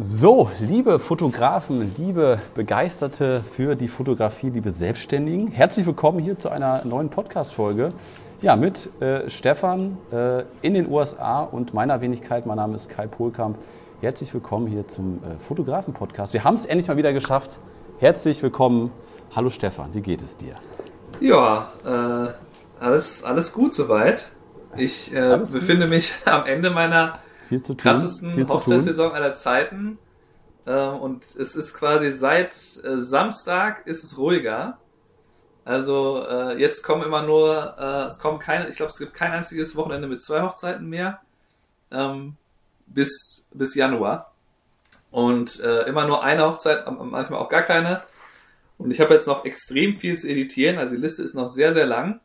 So, liebe Fotografen, liebe Begeisterte für die Fotografie, liebe Selbstständigen, herzlich willkommen hier zu einer neuen Podcast-Folge. Ja, mit äh, Stefan äh, in den USA und meiner Wenigkeit. Mein Name ist Kai Pohlkamp. Herzlich willkommen hier zum äh, Fotografen-Podcast. Wir haben es endlich mal wieder geschafft. Herzlich willkommen. Hallo Stefan, wie geht es dir? Ja, äh, alles, alles gut soweit. Ich äh, befinde gut. mich am Ende meiner krassesten Hochzeitssaison aller Zeiten. Ähm, und es ist quasi seit äh, Samstag ist es ruhiger. Also äh, jetzt kommen immer nur, äh, es kommen keine, ich glaube, es gibt kein einziges Wochenende mit zwei Hochzeiten mehr ähm, bis bis Januar und immer nur eine Hochzeit, manchmal auch gar keine. Und ich habe jetzt noch extrem viel zu editieren, also die Liste ist noch sehr sehr lang.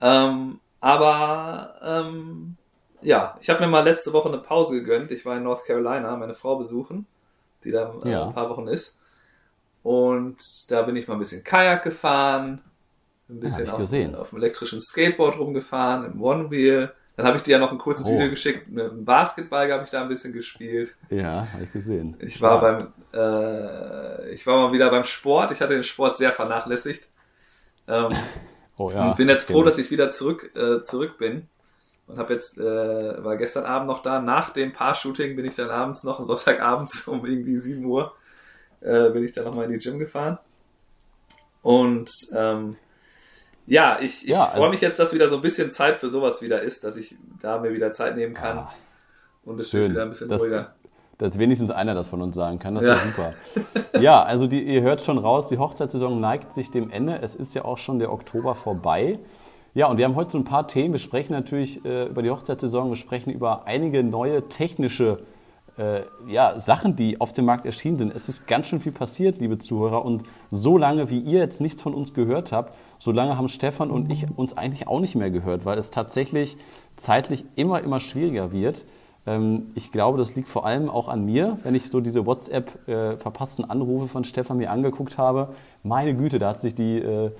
Ähm, aber ähm, ja, ich habe mir mal letzte Woche eine Pause gegönnt. Ich war in North Carolina, meine Frau besuchen, die da äh, ja. ein paar Wochen ist. Und da bin ich mal ein bisschen Kajak gefahren, ein bisschen ja, auf, auf, dem elektrischen Skateboard rumgefahren, im One Wheel. Dann habe ich dir ja noch ein kurzes oh. Video geschickt. Mit dem Basketball habe ich da ein bisschen gespielt. Ja, habe ich gesehen. Ich war ja. beim, äh, ich war mal wieder beim Sport. Ich hatte den Sport sehr vernachlässigt. Ähm, oh, ja. Und bin jetzt froh, dass ich wieder zurück, äh, zurück bin und habe jetzt äh, war gestern Abend noch da. Nach dem Paar-Shooting bin ich dann abends noch Sonntagabends um irgendwie 7 Uhr äh, bin ich dann noch mal in die Gym gefahren. Und ähm, ja, ich, ich ja, freue also, mich jetzt, dass wieder so ein bisschen Zeit für sowas wieder ist, dass ich da mir wieder Zeit nehmen kann ah, und es wird wieder ein bisschen das, ruhiger. Dass wenigstens einer das von uns sagen kann, das ja. ist super. ja, also die, ihr hört schon raus, die Hochzeitssaison neigt sich dem Ende. Es ist ja auch schon der Oktober vorbei. Ja, und wir haben heute so ein paar Themen. Wir sprechen natürlich äh, über die Hochzeitssaison, wir sprechen über einige neue technische äh, ja, Sachen, die auf dem Markt erschienen sind. Es ist ganz schön viel passiert, liebe Zuhörer. Und so lange, wie ihr jetzt nichts von uns gehört habt, so lange haben Stefan und ich uns eigentlich auch nicht mehr gehört, weil es tatsächlich zeitlich immer, immer schwieriger wird. Ähm, ich glaube, das liegt vor allem auch an mir, wenn ich so diese WhatsApp äh, verpassten Anrufe von Stefan mir angeguckt habe. Meine Güte, da hat sich die äh,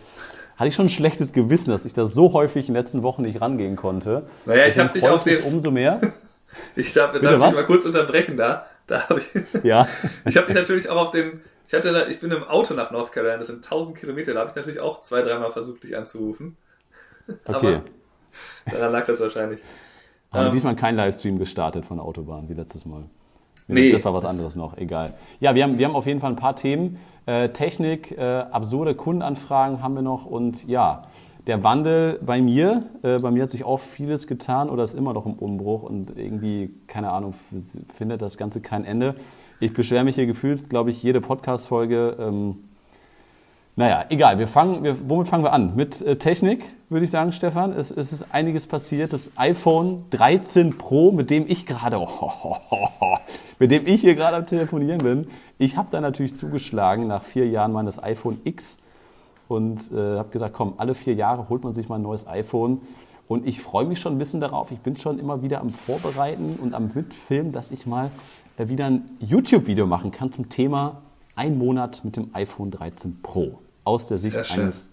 hatte ich schon ein schlechtes Gewissen, dass ich da so häufig in den letzten Wochen nicht rangehen konnte. Naja, ich habe dich auf den... Umso mehr. ich darf, darf dich mal kurz unterbrechen da. da hab ich ja. ich habe dich natürlich auch auf den... Ich, hatte ich bin im Auto nach North Carolina, das sind 1000 Kilometer, da habe ich natürlich auch zwei, dreimal versucht, dich anzurufen. Okay. Aber daran lag das wahrscheinlich. Haben ähm, diesmal kein Livestream gestartet von der Autobahn, wie letztes Mal. Nee, das war was anderes noch, egal. Ja, wir haben, wir haben auf jeden Fall ein paar Themen. Äh, Technik, äh, absurde Kundenanfragen haben wir noch und ja, der Wandel bei mir, äh, bei mir hat sich auch vieles getan oder ist immer noch im Umbruch und irgendwie, keine Ahnung, findet das Ganze kein Ende. Ich beschwere mich hier gefühlt, glaube ich, jede Podcast-Folge. Ähm, naja, egal. Wir fangen, wir, womit fangen wir an? Mit äh, Technik, würde ich sagen, Stefan. Es, es, ist einiges passiert. Das iPhone 13 Pro, mit dem ich gerade, oh, oh, oh, mit dem ich hier gerade am Telefonieren bin. Ich habe da natürlich zugeschlagen nach vier Jahren meines iPhone X und äh, habe gesagt, komm, alle vier Jahre holt man sich mal ein neues iPhone. Und ich freue mich schon ein bisschen darauf. Ich bin schon immer wieder am Vorbereiten und am Mitfilmen, dass ich mal äh, wieder ein YouTube-Video machen kann zum Thema ein Monat mit dem iPhone 13 Pro aus der Sicht eines,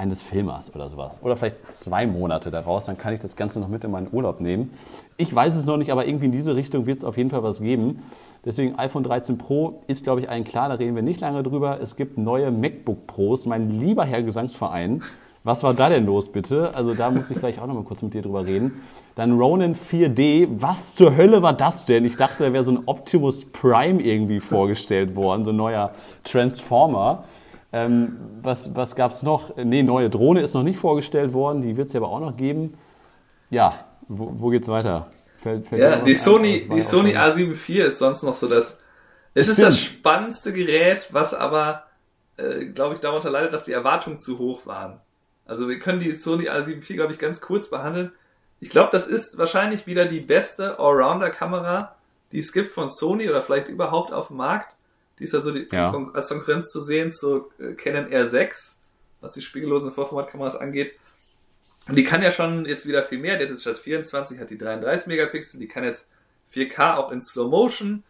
eines Filmers oder sowas. Oder vielleicht zwei Monate daraus, dann kann ich das Ganze noch mit in meinen Urlaub nehmen. Ich weiß es noch nicht, aber irgendwie in diese Richtung wird es auf jeden Fall was geben. Deswegen iPhone 13 Pro ist, glaube ich, allen klar, da reden wir nicht lange drüber. Es gibt neue MacBook Pros, mein lieber Herr Gesangsverein. Was war da denn los, bitte? Also da muss ich gleich auch noch mal kurz mit dir drüber reden. Dann Ronin 4D. Was zur Hölle war das denn? Ich dachte, da wäre so ein Optimus Prime irgendwie vorgestellt worden, so ein neuer Transformer. Ähm, was was gab es noch? Nee, neue Drohne ist noch nicht vorgestellt worden, die wird es ja aber auch noch geben. Ja, wo, wo geht's weiter? Fällt, fällt ja, die Sony, die Sony A7 IV ist sonst noch so das. Es ist das spannendste Gerät, was aber, äh, glaube ich, darunter leidet, dass die Erwartungen zu hoch waren. Also wir können die Sony A7 IV, glaube ich, ganz kurz behandeln. Ich glaube, das ist wahrscheinlich wieder die beste Allrounder-Kamera, die es gibt von Sony oder vielleicht überhaupt auf dem Markt. Die ist also die, ja. als Konkurrenz zu sehen zu äh, Canon R6, was die spiegellosen Vorformatkameras angeht. Und die kann ja schon jetzt wieder viel mehr. Die hat jetzt statt 24 hat die 33 Megapixel. Die kann jetzt 4K auch in Slow Motion,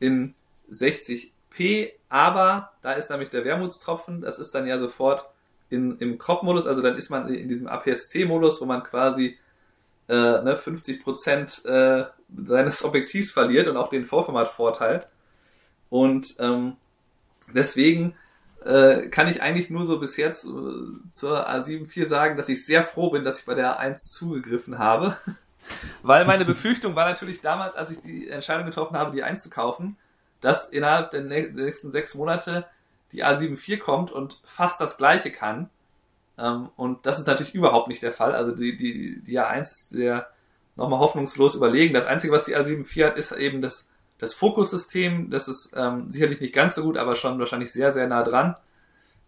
in 60p. Aber da ist nämlich der Wermutstropfen. Das ist dann ja sofort in, im Crop-Modus. Also dann ist man in diesem APS-C-Modus, wo man quasi äh, ne, 50% äh, seines Objektivs verliert und auch den Vorformat-Vorteil. Und ähm, deswegen äh, kann ich eigentlich nur so bis jetzt äh, zur A7 IV sagen, dass ich sehr froh bin, dass ich bei der A1 zugegriffen habe. Weil meine Befürchtung war natürlich damals, als ich die Entscheidung getroffen habe, die einzukaufen, dass innerhalb der nächsten sechs Monate die A7 IV kommt und fast das gleiche kann. Ähm, und das ist natürlich überhaupt nicht der Fall. Also die, die, die A1 ist der nochmal hoffnungslos überlegen. Das Einzige, was die A7 IV hat, ist eben das das Fokussystem, das ist ähm, sicherlich nicht ganz so gut, aber schon wahrscheinlich sehr, sehr nah dran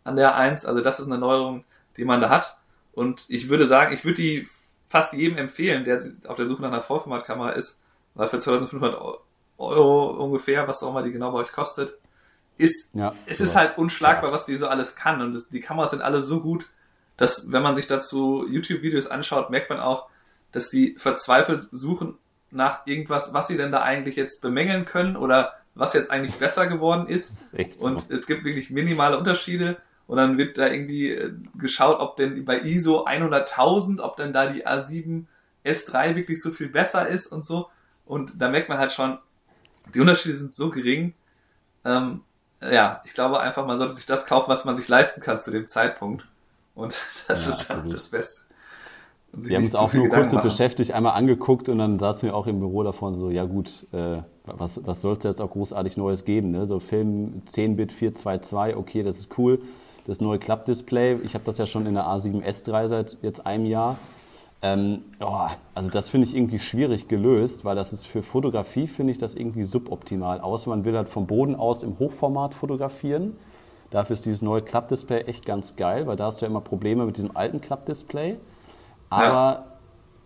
an der 1. Also das ist eine Neuerung, die man da hat. Und ich würde sagen, ich würde die fast jedem empfehlen, der auf der Suche nach einer Vollformatkamera ist, weil für 2500 Euro ungefähr, was auch immer die genau bei euch kostet, ist, ja, es ist halt unschlagbar, was die so alles kann. Und das, die Kameras sind alle so gut, dass wenn man sich dazu YouTube-Videos anschaut, merkt man auch, dass die verzweifelt suchen nach irgendwas, was sie denn da eigentlich jetzt bemängeln können oder was jetzt eigentlich besser geworden ist. ist und so. es gibt wirklich minimale Unterschiede. Und dann wird da irgendwie äh, geschaut, ob denn bei ISO 100.000, ob denn da die A7 S3 wirklich so viel besser ist und so. Und da merkt man halt schon, die Unterschiede sind so gering. Ähm, ja, ich glaube einfach, man sollte sich das kaufen, was man sich leisten kann zu dem Zeitpunkt. Und das ja, ist dann das Beste. Wir haben uns auch nur kurz so beschäftigt, einmal angeguckt und dann saßen wir auch im Büro davon so, ja gut, äh, was, was soll es jetzt auch großartig Neues geben? Ne? So Film 10-Bit 422, okay, das ist cool. Das neue Klappdisplay, ich habe das ja schon in der A7S3 seit jetzt einem Jahr. Ähm, oh, also das finde ich irgendwie schwierig gelöst, weil das ist für Fotografie, finde ich das irgendwie suboptimal. Außer man will halt vom Boden aus im Hochformat fotografieren. Dafür ist dieses neue Klappdisplay echt ganz geil, weil da hast du ja immer Probleme mit diesem alten Klappdisplay. Aber ja.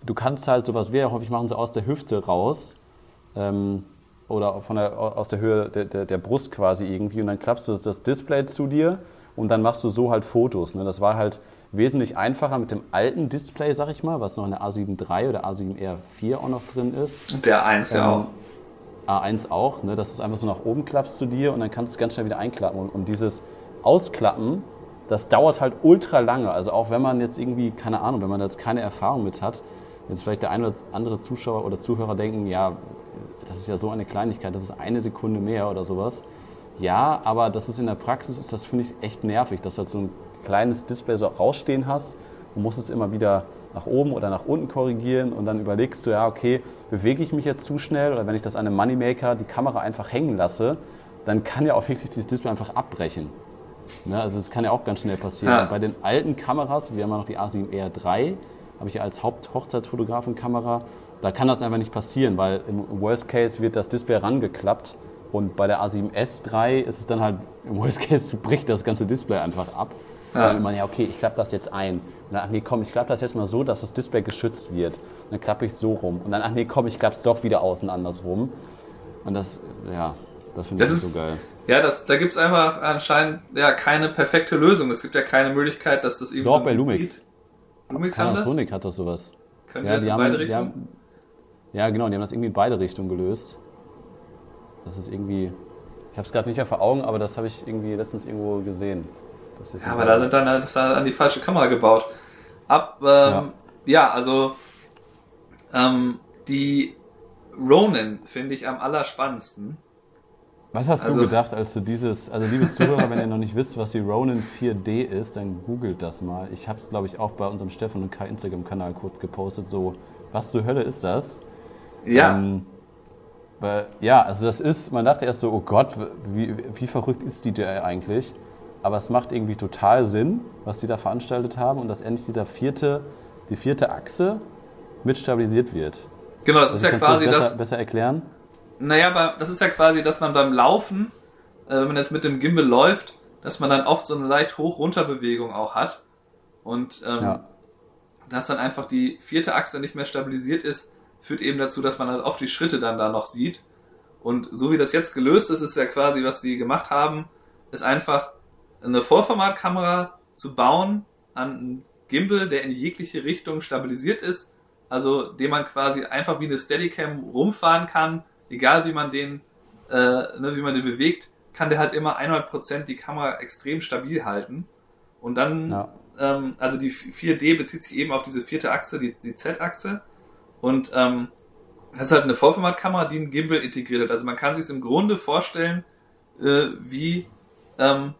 du kannst halt sowas, wir häufig machen, so aus der Hüfte raus. Ähm, oder von der, aus der Höhe der, der, der, Brust quasi irgendwie. Und dann klappst du das Display zu dir und dann machst du so halt Fotos. Ne? Das war halt wesentlich einfacher mit dem alten Display, sag ich mal, was noch in der A7 III oder A7R4 auch noch drin ist. Der 1 ähm, ja auch. A1 auch, ne? dass du es einfach so nach oben klappst zu dir und dann kannst du es ganz schnell wieder einklappen. Und, und dieses Ausklappen das dauert halt ultra lange. Also auch wenn man jetzt irgendwie, keine Ahnung, wenn man jetzt keine Erfahrung mit hat, jetzt vielleicht der eine oder andere Zuschauer oder Zuhörer denken, ja, das ist ja so eine Kleinigkeit, das ist eine Sekunde mehr oder sowas. Ja, aber das ist in der Praxis, ist das finde ich echt nervig, dass du halt so ein kleines Display so rausstehen hast und musst es immer wieder nach oben oder nach unten korrigieren und dann überlegst du, ja, okay, bewege ich mich jetzt zu schnell oder wenn ich das an einem Moneymaker die Kamera einfach hängen lasse, dann kann ja auch wirklich dieses Display einfach abbrechen. Ne, also das kann ja auch ganz schnell passieren. Ja. Bei den alten Kameras, wir haben ja noch die A7R3, habe ich ja als Haupthochzeitsfotografenkamera, da kann das einfach nicht passieren, weil im Worst Case wird das Display rangeklappt und bei der A7S3 ist es dann halt, im Worst Case bricht das ganze Display einfach ab. Ja. Dann man ja, okay, ich klappe das jetzt ein. Und dann, ach nee, komm, ich klappe das jetzt mal so, dass das Display geschützt wird. Und dann klappe ich es so rum. Und dann, ach nee, komm, ich klappe es doch wieder außen andersrum. Und das, ja, das finde ich so geil. Ja, das, da gibt es einfach anscheinend ja keine perfekte Lösung. Es gibt ja keine Möglichkeit, dass das eben Doch, so bei Lumix. Lumix haben das? Sonic hat doch sowas. Können ja, das in beide Richtungen? Haben, ja, genau, die haben das irgendwie in beide Richtungen gelöst. Das ist irgendwie, ich habe es gerade nicht mehr vor Augen, aber das habe ich irgendwie letztens irgendwo gesehen. ja, aber da sind dann das dann an die falsche Kamera gebaut. Ab, ähm, ja. ja. also ähm, die Ronin finde ich am allerspannendsten. Was hast also, du gedacht, als du dieses, also liebe Zuhörer, wenn ihr noch nicht wisst, was die Ronin 4D ist, dann googelt das mal. Ich habe es, glaube ich, auch bei unserem Stefan und Kai Instagram-Kanal kurz gepostet, so, was zur Hölle ist das? Ja. Ähm, weil, ja, also das ist, man dachte erst so, oh Gott, wie, wie verrückt ist DJI eigentlich? Aber es macht irgendwie total Sinn, was die da veranstaltet haben und dass endlich dieser vierte, die vierte Achse mit stabilisiert wird. Genau, das also ist ja quasi das, besser, das. Besser erklären? Naja, das ist ja quasi, dass man beim Laufen, äh, wenn man jetzt mit dem Gimbal läuft, dass man dann oft so eine leicht Hoch-Runter-Bewegung auch hat. Und ähm, ja. dass dann einfach die vierte Achse nicht mehr stabilisiert ist, führt eben dazu, dass man halt oft die Schritte dann da noch sieht. Und so wie das jetzt gelöst ist, ist ja quasi, was sie gemacht haben, ist einfach eine Vollformatkamera zu bauen an einen Gimbal, der in jegliche Richtung stabilisiert ist, also den man quasi einfach wie eine Steadicam rumfahren kann egal wie man den, äh, ne, wie man den bewegt, kann der halt immer 100% die Kamera extrem stabil halten. Und dann, ja. ähm, also die 4D bezieht sich eben auf diese vierte Achse, die, die Z-Achse. Und ähm, das ist halt eine Vollformatkamera, die einen Gimbal integriert hat. Also man kann sich im Grunde vorstellen äh, wie ähm,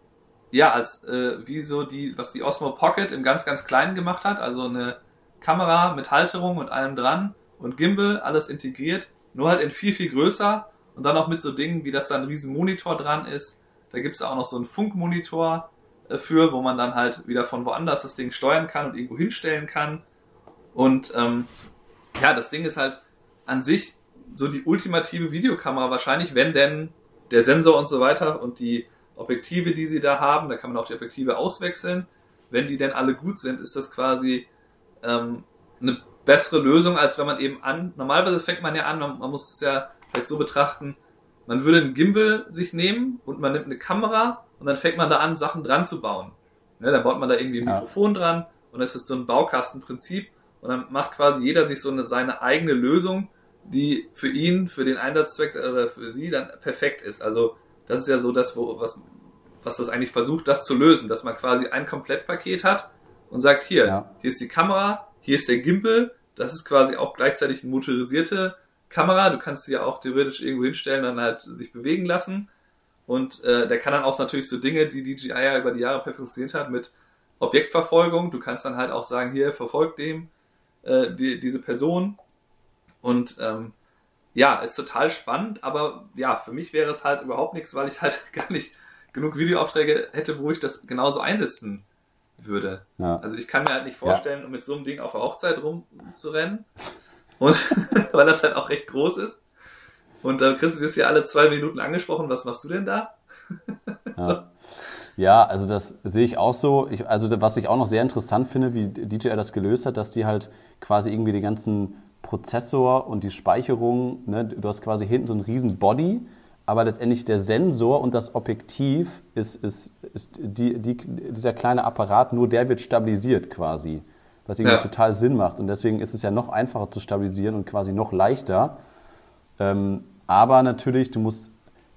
ja als äh, wie so die was die Osmo Pocket im ganz ganz kleinen gemacht hat, also eine Kamera mit Halterung und allem dran und Gimbal alles integriert, nur halt in viel viel größer und dann auch mit so Dingen wie dass da ein riesen Monitor dran ist. Da gibt's auch noch so einen Funkmonitor äh, für, wo man dann halt wieder von woanders das Ding steuern kann und irgendwo hinstellen kann. Und ähm, ja, das Ding ist halt an sich so die ultimative Videokamera wahrscheinlich, wenn denn der Sensor und so weiter und die Objektive, die sie da haben, da kann man auch die Objektive auswechseln. Wenn die denn alle gut sind, ist das quasi ähm, eine bessere Lösung, als wenn man eben an. Normalerweise fängt man ja an, man, man muss es ja vielleicht so betrachten, man würde einen Gimbal sich nehmen und man nimmt eine Kamera und dann fängt man da an, Sachen dran zu bauen. Ne, dann baut man da irgendwie ein Mikrofon ja. dran und es ist so ein Baukastenprinzip und dann macht quasi jeder sich so eine, seine eigene Lösung, die für ihn, für den Einsatzzweck oder für sie dann perfekt ist. Also das ist ja so das, wo, was, was das eigentlich versucht, das zu lösen, dass man quasi ein Komplettpaket hat und sagt, hier, ja. hier ist die Kamera, hier ist der Gimbal, das ist quasi auch gleichzeitig eine motorisierte Kamera, du kannst sie ja auch theoretisch irgendwo hinstellen, dann halt sich bewegen lassen. Und äh, der kann dann auch natürlich so Dinge, die DJI ja über die Jahre perfektioniert hat, mit Objektverfolgung. Du kannst dann halt auch sagen, hier, verfolgt dem äh, die, diese Person und ähm, ja, ist total spannend, aber ja, für mich wäre es halt überhaupt nichts, weil ich halt gar nicht genug Videoaufträge hätte, wo ich das genauso einsetzen würde. Ja. Also ich kann mir halt nicht vorstellen, ja. mit so einem Ding auf der Hochzeit rumzurennen. Und weil das halt auch recht groß ist. Und dann kriegst du wirst ja alle zwei Minuten angesprochen, was machst du denn da? so. ja. ja. also das sehe ich auch so. Ich, also was ich auch noch sehr interessant finde, wie DJI das gelöst hat, dass die halt quasi irgendwie die ganzen Prozessor und die Speicherung, ne, du hast quasi hinten so einen riesen Body, aber letztendlich der Sensor und das Objektiv ist, ist, ist die, die, dieser kleine Apparat, nur der wird stabilisiert quasi, was irgendwie ja. total Sinn macht. Und deswegen ist es ja noch einfacher zu stabilisieren und quasi noch leichter. Ähm, aber natürlich, du musst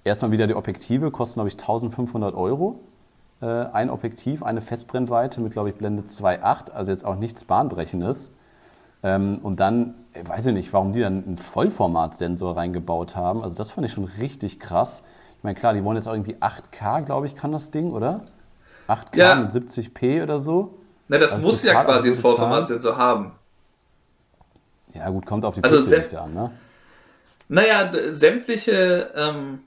erstmal wieder die Objektive, kosten glaube ich 1500 Euro. Äh, ein Objektiv, eine Festbrennweite mit glaube ich Blende 2.8, also jetzt auch nichts Bahnbrechendes. Ähm, und dann, ich weiß ich nicht, warum die dann einen Vollformatsensor reingebaut haben. Also das fand ich schon richtig krass. Ich meine, klar, die wollen jetzt auch irgendwie 8K, glaube ich, kann das Ding, oder? 8K ja. mit 70p oder so. Ne, das also muss ja quasi einen Vollformatsensor haben. Ja, gut, kommt auf die also Pixeldichte an, ne? Naja, sämtliche, ähm,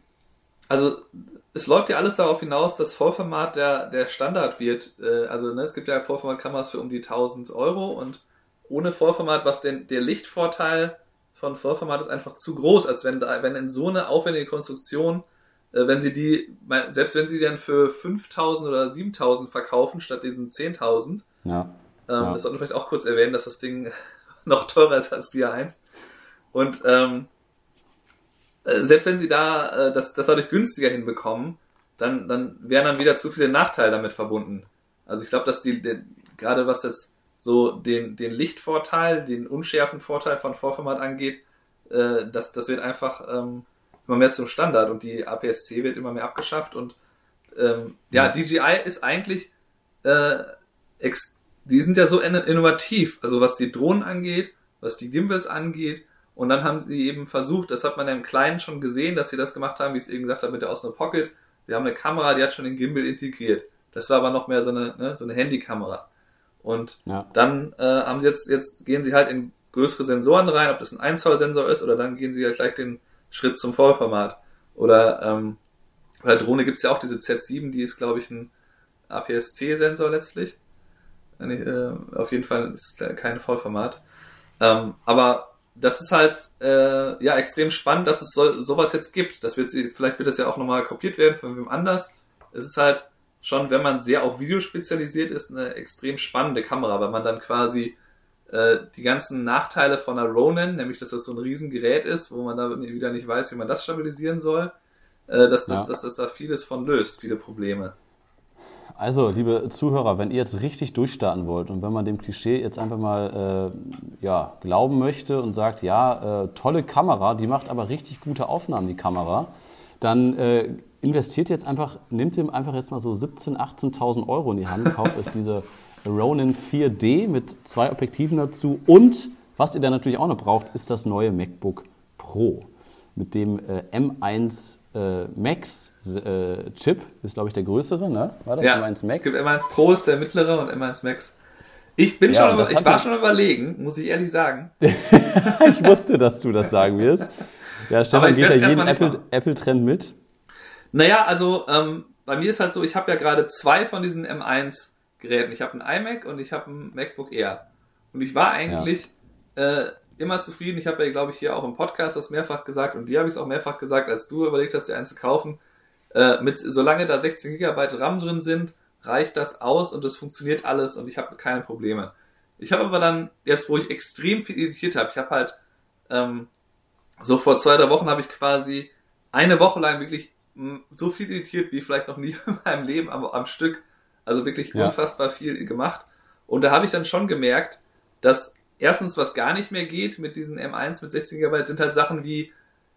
also es läuft ja alles darauf hinaus, dass Vollformat der, der Standard wird. Äh, also ne, es gibt ja Vollformatkameras für um die 1000 Euro und ohne Vollformat, was denn der Lichtvorteil von Vollformat ist einfach zu groß, als wenn da, wenn in so eine aufwendige Konstruktion, äh, wenn sie die, selbst wenn sie dann für 5000 oder 7000 verkaufen statt diesen 10.000, ja. Ähm, ja. das sollte man vielleicht auch kurz erwähnen, dass das Ding noch teurer ist als die A1. Und ähm, äh, selbst wenn sie da äh, das, das dadurch günstiger hinbekommen, dann, dann wären dann wieder zu viele Nachteile damit verbunden. Also ich glaube, dass die, die gerade was jetzt so den, den Lichtvorteil, den unschärfen Vorteil von Vollformat angeht, äh, das, das wird einfach ähm, immer mehr zum Standard und die APS-C wird immer mehr abgeschafft und ähm, ja, ja, DJI ist eigentlich, äh, ex die sind ja so innovativ, also was die Drohnen angeht, was die Gimbals angeht und dann haben sie eben versucht, das hat man ja im Kleinen schon gesehen, dass sie das gemacht haben, wie ich es eben gesagt habe mit der Osmo Pocket. Wir haben eine Kamera, die hat schon den Gimbal integriert. Das war aber noch mehr so eine, ne, so eine Handykamera. Und ja. dann äh, haben sie jetzt, jetzt gehen sie halt in größere Sensoren rein, ob das ein 1 Zoll Sensor ist oder dann gehen sie halt gleich den Schritt zum Vollformat. Oder ähm, bei der Drohne gibt's ja auch diese Z7, die ist, glaube ich, ein APS-C-Sensor letztlich. Äh, auf jeden Fall ist kein Vollformat. Ähm, aber das ist halt äh, ja extrem spannend, dass es so, sowas jetzt gibt. Das wird sie, vielleicht wird das ja auch nochmal kopiert werden von wem anders. Es ist halt schon, wenn man sehr auf Video spezialisiert ist, eine extrem spannende Kamera, weil man dann quasi äh, die ganzen Nachteile von einer Ronin, nämlich dass das so ein Riesengerät ist, wo man da wieder nicht weiß, wie man das stabilisieren soll, äh, dass, das, ja. dass das da vieles von löst, viele Probleme. Also, liebe Zuhörer, wenn ihr jetzt richtig durchstarten wollt und wenn man dem Klischee jetzt einfach mal äh, ja, glauben möchte und sagt, ja, äh, tolle Kamera, die macht aber richtig gute Aufnahmen, die Kamera, dann äh, investiert jetzt einfach, nehmt ihm einfach jetzt mal so 17.000, 18.000 Euro in die Hand, kauft euch diese Ronin 4D mit zwei Objektiven dazu und was ihr dann natürlich auch noch braucht, ist das neue MacBook Pro mit dem äh, M1 äh, Max äh, Chip ist, glaube ich, der größere, ne? War das ja, M1 Max? Es gibt M1 Pro ist der mittlere und M1 Max. Ich bin ja, schon, ich war schon überlegen, muss ich ehrlich sagen. ich wusste, dass du das sagen wirst. Ja, Stefan geht ja jeden Apple-Trend Apple mit. Naja, also ähm, bei mir ist halt so, ich habe ja gerade zwei von diesen M1 Geräten. Ich habe ein iMac und ich habe ein MacBook Air. Und ich war eigentlich ja. äh, immer zufrieden. Ich habe ja, glaube ich, hier auch im Podcast das mehrfach gesagt und dir habe ich es auch mehrfach gesagt, als du überlegt hast, dir einen zu kaufen. Äh, mit, solange da 16 GB RAM drin sind, reicht das aus und es funktioniert alles und ich habe keine Probleme. Ich habe aber dann, jetzt wo ich extrem viel editiert habe, ich habe halt ähm, so vor zwei, drei Wochen habe ich quasi eine Woche lang wirklich so viel editiert wie vielleicht noch nie in meinem Leben am, am Stück. Also wirklich ja. unfassbar viel gemacht. Und da habe ich dann schon gemerkt, dass erstens, was gar nicht mehr geht mit diesen M1 mit 16 GB, sind halt Sachen wie,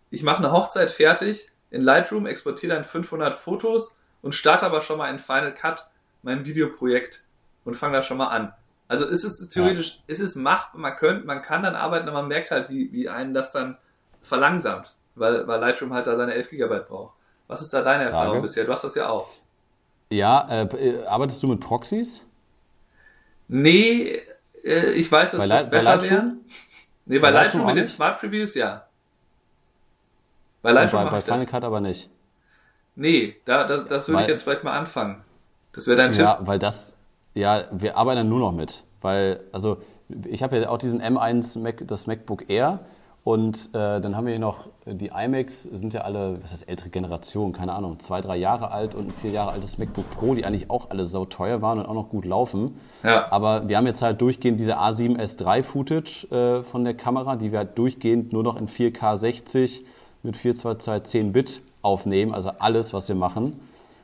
ich mache eine Hochzeit fertig in Lightroom, exportiere dann 500 Fotos und starte aber schon mal in Final Cut mein Videoprojekt und fange da schon mal an. Also ist es theoretisch, ja. ist es machbar, man könnte, man kann dann arbeiten, aber man merkt halt, wie, wie einen das dann verlangsamt, weil, weil Lightroom halt da seine 11 GB braucht. Was ist da deine Frage. Erfahrung bisher? Du hast das ja auch. Ja, äh, äh arbeitest du mit Proxys? Nee, äh, ich weiß, dass bei das besser wäre. Nee, bei, bei Lightroom, Lightroom mit den Smart Previews, ja. Bei Lightroom bei, bei Final Cut aber nicht. Nee, da, das, das würde ich jetzt vielleicht mal anfangen. Das wäre dein Tipp. Ja, weil das, ja, wir arbeiten nur noch mit. Weil, also, ich habe ja auch diesen M1, Mac, das MacBook Air. Und äh, dann haben wir hier noch die iMacs, sind ja alle, was heißt ältere Generation, keine Ahnung, zwei, drei Jahre alt und ein vier Jahre altes MacBook Pro, die eigentlich auch alle sau teuer waren und auch noch gut laufen. Ja. Aber wir haben jetzt halt durchgehend diese A7S3 Footage äh, von der Kamera, die wir halt durchgehend nur noch in 4K 60 mit 422 10 Bit aufnehmen, also alles, was wir machen.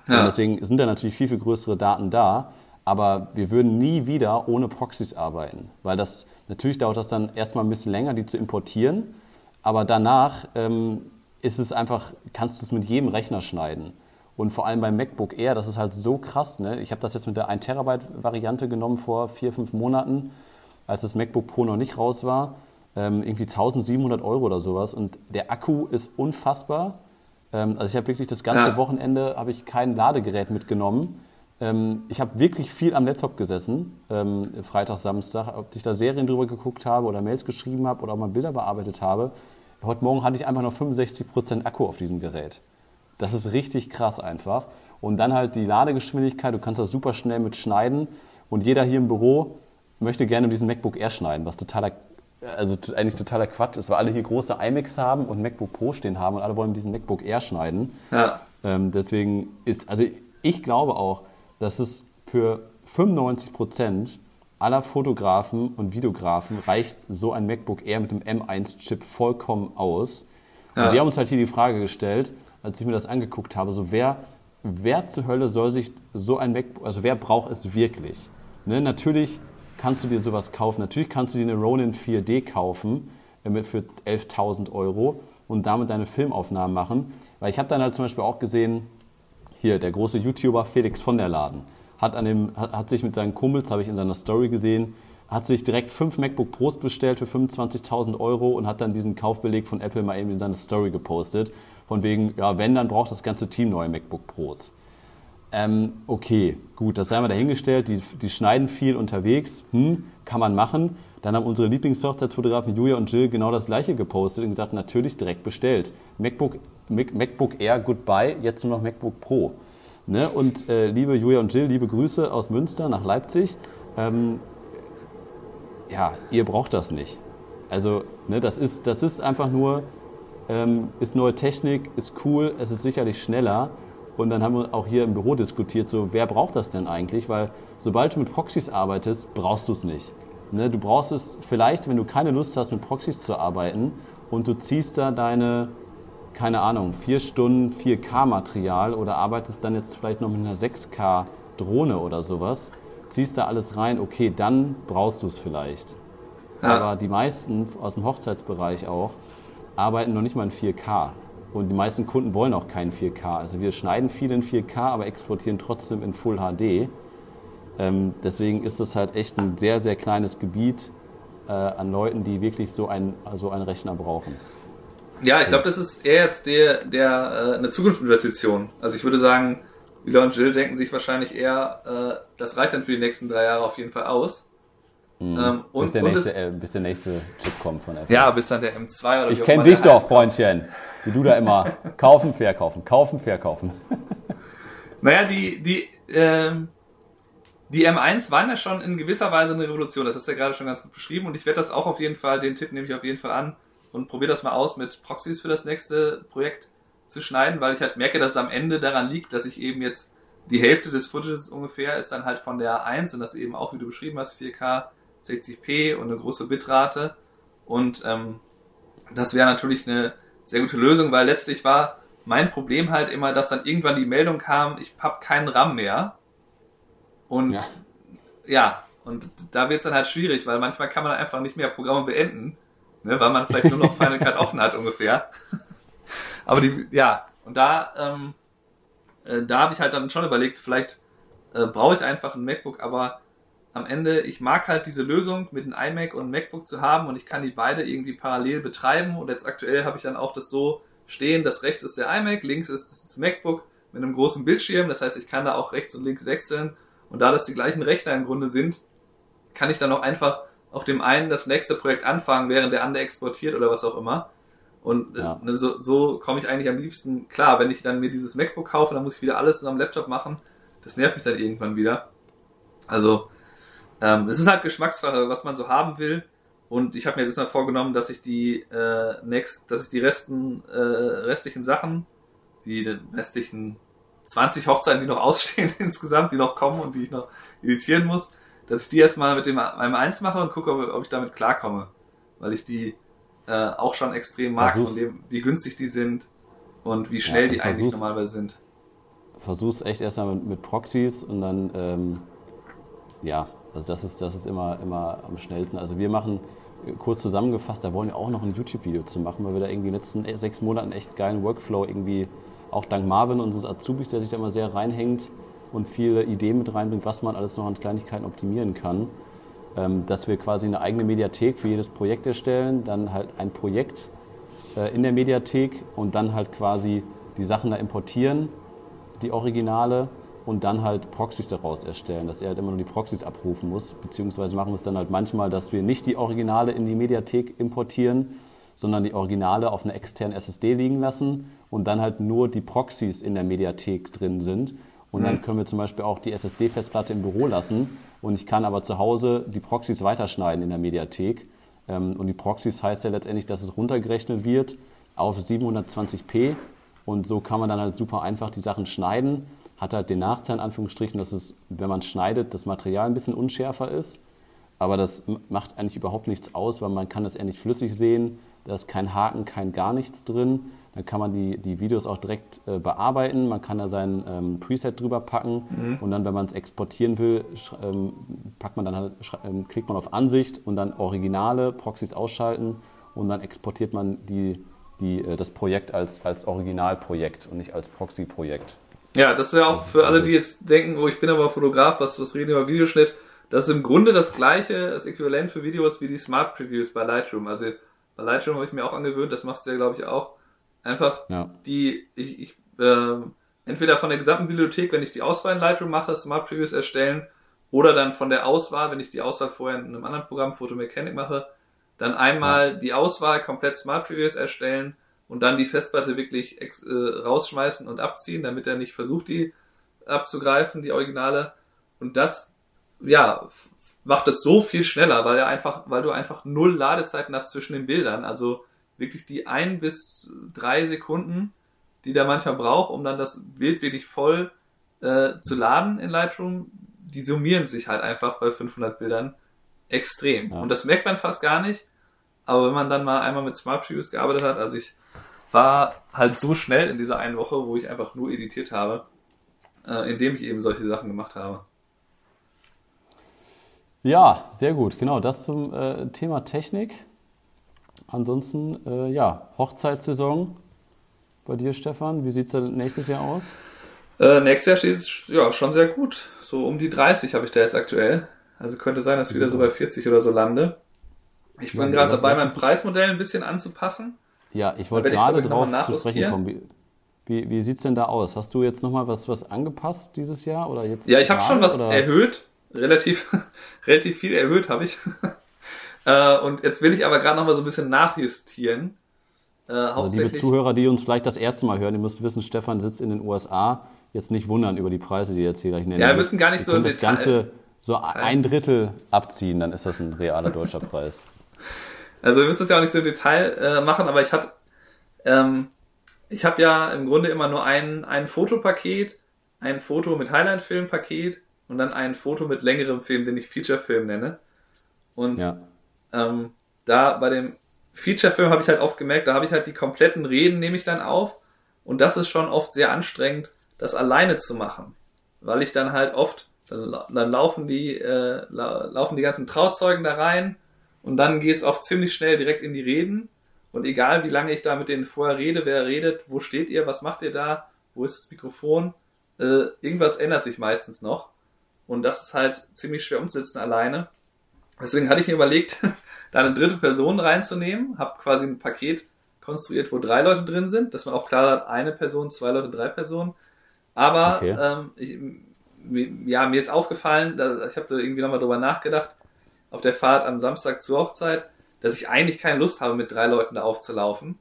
Ja. deswegen sind da natürlich viel, viel größere Daten da. Aber wir würden nie wieder ohne Proxys arbeiten, weil das natürlich dauert das dann erstmal ein bisschen länger, die zu importieren. Aber danach ähm, ist es einfach, kannst du es mit jedem Rechner schneiden. Und vor allem beim MacBook Air, das ist halt so krass. Ne? Ich habe das jetzt mit der 1 Terabyte Variante genommen vor vier, fünf Monaten, als das MacBook Pro noch nicht raus war. Ähm, irgendwie 1700 Euro oder sowas. Und der Akku ist unfassbar. Ähm, also ich habe wirklich das ganze ja. Wochenende habe ich kein Ladegerät mitgenommen. Ähm, ich habe wirklich viel am Laptop gesessen, ähm, Freitag, Samstag, ob ich da Serien drüber geguckt habe oder Mails geschrieben habe oder auch mal Bilder bearbeitet habe. Heute Morgen hatte ich einfach noch 65% Akku auf diesem Gerät. Das ist richtig krass einfach. Und dann halt die Ladegeschwindigkeit, du kannst das super schnell mit schneiden. Und jeder hier im Büro möchte gerne diesen MacBook Air schneiden, was totaler also eigentlich totaler Quatsch ist, weil alle hier große iMacs haben und MacBook Pro stehen haben und alle wollen diesen MacBook Air schneiden. Ja. Ähm, deswegen ist, also ich glaube auch, dass es für 95 Prozent aller Fotografen und Videografen reicht so ein MacBook Air mit dem M1-Chip vollkommen aus. Ja. Und wir haben uns halt hier die Frage gestellt, als ich mir das angeguckt habe, so wer, wer zur Hölle soll sich so ein MacBook, also wer braucht es wirklich? Ne, natürlich kannst du dir sowas kaufen. Natürlich kannst du dir eine Ronin 4D kaufen äh, für 11.000 Euro und damit deine Filmaufnahmen machen. Weil ich habe dann halt zum Beispiel auch gesehen, hier der große YouTuber Felix von der Laden hat, an dem, hat, hat sich mit seinen Kumpels, habe ich in seiner Story gesehen, hat sich direkt fünf MacBook Pros bestellt für 25.000 Euro und hat dann diesen Kaufbeleg von Apple mal eben in seine Story gepostet. Von wegen, ja, wenn, dann braucht das ganze Team neue MacBook Pros. Ähm, okay, gut, das sei mal dahingestellt. Die, die schneiden viel unterwegs, hm, kann man machen. Dann haben unsere Lieblingshochzeitsfotografen Julia und Jill genau das gleiche gepostet und gesagt, natürlich direkt bestellt. MacBook, Mac, MacBook Air Goodbye, jetzt nur noch MacBook Pro. Ne? Und äh, liebe Julia und Jill, liebe Grüße aus Münster nach Leipzig. Ähm, ja, ihr braucht das nicht. Also, ne, das, ist, das ist einfach nur, ähm, ist neue Technik, ist cool, es ist sicherlich schneller. Und dann haben wir auch hier im Büro diskutiert, so wer braucht das denn eigentlich? Weil sobald du mit Proxys arbeitest, brauchst du es nicht. Ne, du brauchst es vielleicht, wenn du keine Lust hast, mit Proxys zu arbeiten und du ziehst da deine, keine Ahnung, vier Stunden 4K-Material oder arbeitest dann jetzt vielleicht noch mit einer 6K-Drohne oder sowas, ziehst da alles rein, okay, dann brauchst du es vielleicht. Ja. Aber die meisten aus dem Hochzeitsbereich auch arbeiten noch nicht mal in 4K. Und die meisten Kunden wollen auch kein 4K. Also wir schneiden viel in 4K, aber exportieren trotzdem in Full HD. Ähm, deswegen ist es halt echt ein sehr, sehr kleines Gebiet äh, an Leuten, die wirklich so einen, so einen Rechner brauchen. Ja, ich glaube, das ist eher jetzt der, der äh, eine Zukunftsinvestition. Also ich würde sagen, Wheeler und Jill denken sich wahrscheinlich eher, äh, das reicht dann für die nächsten drei Jahre auf jeden Fall aus. Mhm. Ähm, und, bis, der nächste, äh, bis der nächste Chip kommt von Apple. Ja, bis dann der M2 oder Ich kenne dich doch, Freundchen. Wie du da immer kaufen, verkaufen, kaufen, verkaufen. naja, die, die, ähm, die M1 waren ja schon in gewisser Weise eine Revolution. Das hast du ja gerade schon ganz gut beschrieben. Und ich werde das auch auf jeden Fall, den Tipp nehme ich auf jeden Fall an und probiere das mal aus, mit Proxys für das nächste Projekt zu schneiden, weil ich halt merke, dass es am Ende daran liegt, dass ich eben jetzt die Hälfte des Footages ungefähr ist dann halt von der 1 und das eben auch, wie du beschrieben hast, 4K 60p und eine große Bitrate. Und ähm, das wäre natürlich eine sehr gute Lösung, weil letztlich war mein Problem halt immer, dass dann irgendwann die Meldung kam, ich habe keinen RAM mehr. Und ja, ja und da wird es dann halt schwierig, weil manchmal kann man einfach nicht mehr Programme beenden, ne, weil man vielleicht nur noch Final Cut offen hat ungefähr. Aber die, ja, und da, ähm, äh, da habe ich halt dann schon überlegt, vielleicht äh, brauche ich einfach ein MacBook, aber am Ende, ich mag halt diese Lösung mit einem iMac und einem MacBook zu haben und ich kann die beide irgendwie parallel betreiben und jetzt aktuell habe ich dann auch das so stehen, dass rechts ist der iMac, links ist das MacBook mit einem großen Bildschirm, das heißt, ich kann da auch rechts und links wechseln und da das die gleichen Rechner im Grunde sind, kann ich dann auch einfach auf dem einen das nächste Projekt anfangen, während der andere exportiert oder was auch immer. Und äh, ja. so, so komme ich eigentlich am liebsten klar, wenn ich dann mir dieses MacBook kaufe, dann muss ich wieder alles in einem Laptop machen. Das nervt mich dann irgendwann wieder. Also ähm, es ist halt Geschmacksfrage, was man so haben will. Und ich habe mir jetzt mal vorgenommen, dass ich die äh, next, dass ich die resten, äh, restlichen Sachen, die restlichen 20 Hochzeiten, die noch ausstehen insgesamt, die noch kommen und die ich noch editieren muss, dass ich die erstmal mit dem M1 mache und gucke, ob, ob ich damit klarkomme. Weil ich die äh, auch schon extrem mag, versuch's. von dem, wie günstig die sind und wie schnell ja, die eigentlich normalerweise sind. Versuch's echt erstmal mit, mit Proxys und dann ähm, ja, also das ist, das ist immer, immer am schnellsten. Also wir machen, äh, kurz zusammengefasst, da wollen wir auch noch ein YouTube-Video zu machen, weil wir da irgendwie in den letzten e, sechs Monaten echt geilen Workflow irgendwie, auch dank Marvin, unseres Azubis, der sich da immer sehr reinhängt und viele Ideen mit reinbringt, was man alles noch an Kleinigkeiten optimieren kann. Ähm, dass wir quasi eine eigene Mediathek für jedes Projekt erstellen, dann halt ein Projekt äh, in der Mediathek und dann halt quasi die Sachen da importieren, die Originale und dann halt Proxys daraus erstellen, dass er halt immer nur die Proxys abrufen muss. Beziehungsweise machen wir es dann halt manchmal, dass wir nicht die Originale in die Mediathek importieren, sondern die Originale auf einer externen SSD liegen lassen und dann halt nur die Proxys in der Mediathek drin sind. Und dann mhm. können wir zum Beispiel auch die SSD-Festplatte im Büro lassen und ich kann aber zu Hause die Proxys weiterschneiden in der Mediathek. Ähm, und die Proxys heißt ja letztendlich, dass es runtergerechnet wird auf 720p und so kann man dann halt super einfach die Sachen schneiden hat halt den Nachteil, in Anführungsstrichen, dass es, wenn man schneidet, das Material ein bisschen unschärfer ist. Aber das macht eigentlich überhaupt nichts aus, weil man kann das eher nicht flüssig sehen. Da ist kein Haken, kein gar nichts drin. Dann kann man die, die Videos auch direkt äh, bearbeiten. Man kann da sein ähm, Preset drüber packen. Mhm. Und dann, wenn man es exportieren will, ähm, packt man dann halt, ähm, klickt man auf Ansicht und dann Originale, Proxys ausschalten. Und dann exportiert man die, die, äh, das Projekt als, als Originalprojekt und nicht als Proxy-Projekt. Ja, das ist ja auch für alle, die jetzt denken, oh, ich bin aber Fotograf, was, was reden über Videoschnitt. Das ist im Grunde das gleiche, das Äquivalent für Videos wie die Smart Previews bei Lightroom. Also bei Lightroom habe ich mir auch angewöhnt, das machst du ja, glaube ich, auch. Einfach ja. die, ich, ich äh, entweder von der gesamten Bibliothek, wenn ich die Auswahl in Lightroom mache, Smart Previews erstellen, oder dann von der Auswahl, wenn ich die Auswahl vorher in einem anderen Programm, Photomechanic mache, dann einmal ja. die Auswahl komplett Smart Previews erstellen und dann die Festplatte wirklich ex, äh, rausschmeißen und abziehen, damit er nicht versucht, die abzugreifen, die Originale. Und das, ja, macht es so viel schneller, weil er einfach, weil du einfach null Ladezeiten hast zwischen den Bildern. Also wirklich die ein bis drei Sekunden, die der manchmal braucht, um dann das Bild wirklich voll äh, zu laden in Lightroom, die summieren sich halt einfach bei 500 Bildern extrem. Ja. Und das merkt man fast gar nicht. Aber wenn man dann mal einmal mit Smart Previews gearbeitet hat, also ich war halt so schnell in dieser einen Woche, wo ich einfach nur editiert habe, äh, indem ich eben solche Sachen gemacht habe. Ja, sehr gut. Genau, das zum äh, Thema Technik. Ansonsten, äh, ja, Hochzeitssaison bei dir, Stefan. Wie sieht es nächstes Jahr aus? Äh, nächstes Jahr steht es ja, schon sehr gut. So um die 30 habe ich da jetzt aktuell. Also könnte sein, dass ich wieder so bei 40 oder so lande. Ich bin gerade dabei, mein Preismodell ein bisschen anzupassen. Ja, ich wollte gerade drauf zu sprechen kommen. Wie, wie sieht es denn da aus? Hast du jetzt nochmal was, was angepasst dieses Jahr? Oder jetzt ja, ich habe schon was oder? erhöht. Relativ, relativ viel erhöht habe ich. äh, und jetzt will ich aber gerade nochmal so ein bisschen nachjustieren. Äh, also liebe Zuhörer, die uns vielleicht das erste Mal hören, ihr müsst wissen, Stefan sitzt in den USA. Jetzt nicht wundern über die Preise, die jetzt hier gleich nennen. Ja, wir müssen gar nicht wir so im das Detail. Ganze so ein Drittel abziehen, dann ist das ein realer deutscher Preis. Also wir müssen es ja auch nicht so im Detail äh, machen, aber ich hatte ähm, ich habe ja im Grunde immer nur ein, ein Fotopaket, ein Foto mit Highlight-Film-Paket und dann ein Foto mit längerem Film, den ich Feature-Film nenne. Und ja. ähm, da bei dem Feature-Film habe ich halt oft gemerkt, da habe ich halt die kompletten Reden, nehme ich dann auf. Und das ist schon oft sehr anstrengend, das alleine zu machen. Weil ich dann halt oft, dann, dann laufen die, äh, laufen die ganzen Trauzeugen da rein und dann geht's oft ziemlich schnell direkt in die Reden und egal, wie lange ich da mit denen vorher rede, wer redet, wo steht ihr, was macht ihr da, wo ist das Mikrofon, äh, irgendwas ändert sich meistens noch. Und das ist halt ziemlich schwer umzusetzen alleine. Deswegen hatte ich mir überlegt, da eine dritte Person reinzunehmen, habe quasi ein Paket konstruiert, wo drei Leute drin sind, dass man auch klar hat, eine Person, zwei Leute, drei Personen. Aber okay. ähm, ich, ja, mir ist aufgefallen, ich habe da irgendwie nochmal drüber nachgedacht, auf der Fahrt am Samstag zur Hochzeit, dass ich eigentlich keine Lust habe, mit drei Leuten da aufzulaufen.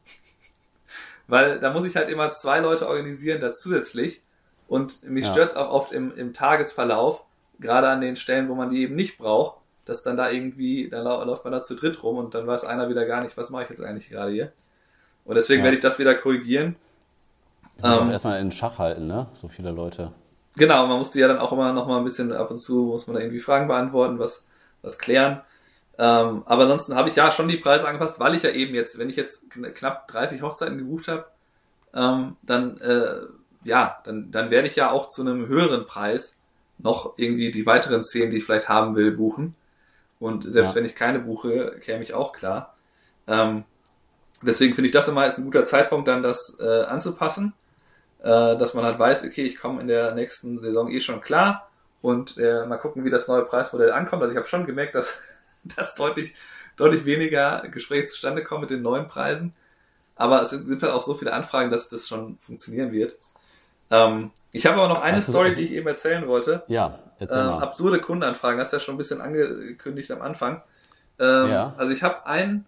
Weil da muss ich halt immer zwei Leute organisieren da zusätzlich. Und mich ja. stört es auch oft im, im Tagesverlauf, gerade an den Stellen, wo man die eben nicht braucht, dass dann da irgendwie, dann läuft man da zu dritt rum und dann weiß einer wieder gar nicht, was mache ich jetzt eigentlich gerade hier. Und deswegen ja. werde ich das wieder korrigieren. Ähm, erstmal in Schach halten, ne? So viele Leute. Genau, man musste ja dann auch immer noch mal ein bisschen ab und zu, muss man da irgendwie Fragen beantworten, was, was klären. Ähm, aber ansonsten habe ich ja schon die Preise angepasst, weil ich ja eben jetzt, wenn ich jetzt knapp 30 Hochzeiten gebucht habe, ähm, dann äh, ja, dann, dann werde ich ja auch zu einem höheren Preis noch irgendwie die weiteren 10, die ich vielleicht haben will, buchen. Und selbst ja. wenn ich keine buche, käme ich auch klar. Ähm, deswegen finde ich das immer ist ein guter Zeitpunkt, dann das äh, anzupassen, äh, dass man halt weiß, okay, ich komme in der nächsten Saison eh schon klar und äh, mal gucken, wie das neue Preismodell ankommt. Also ich habe schon gemerkt, dass dass deutlich, deutlich weniger Gespräche zustande kommen mit den neuen Preisen. Aber es sind halt auch so viele Anfragen, dass das schon funktionieren wird. Ähm, ich habe aber noch eine also, Story, also, die ich eben erzählen wollte. Ja, erzähl ähm, mal. Absurde Kundenanfragen, hast du ja schon ein bisschen angekündigt am Anfang. Ähm, ja. Also ich habe ein,